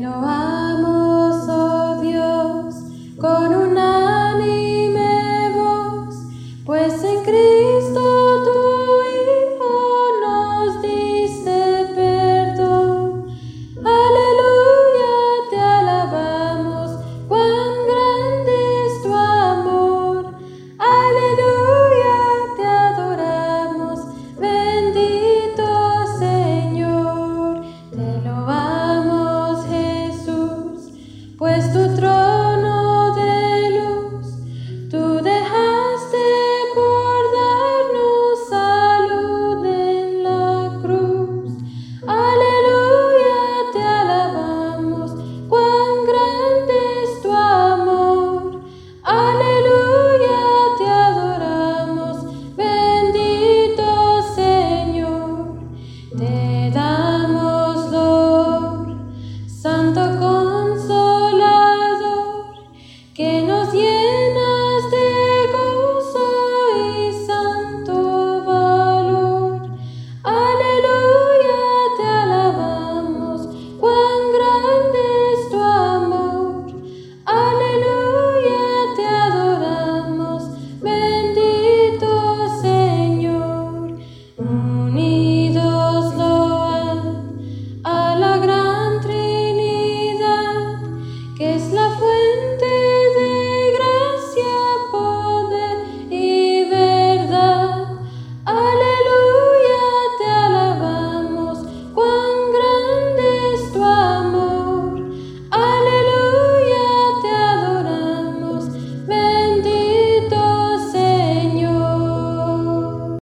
know I that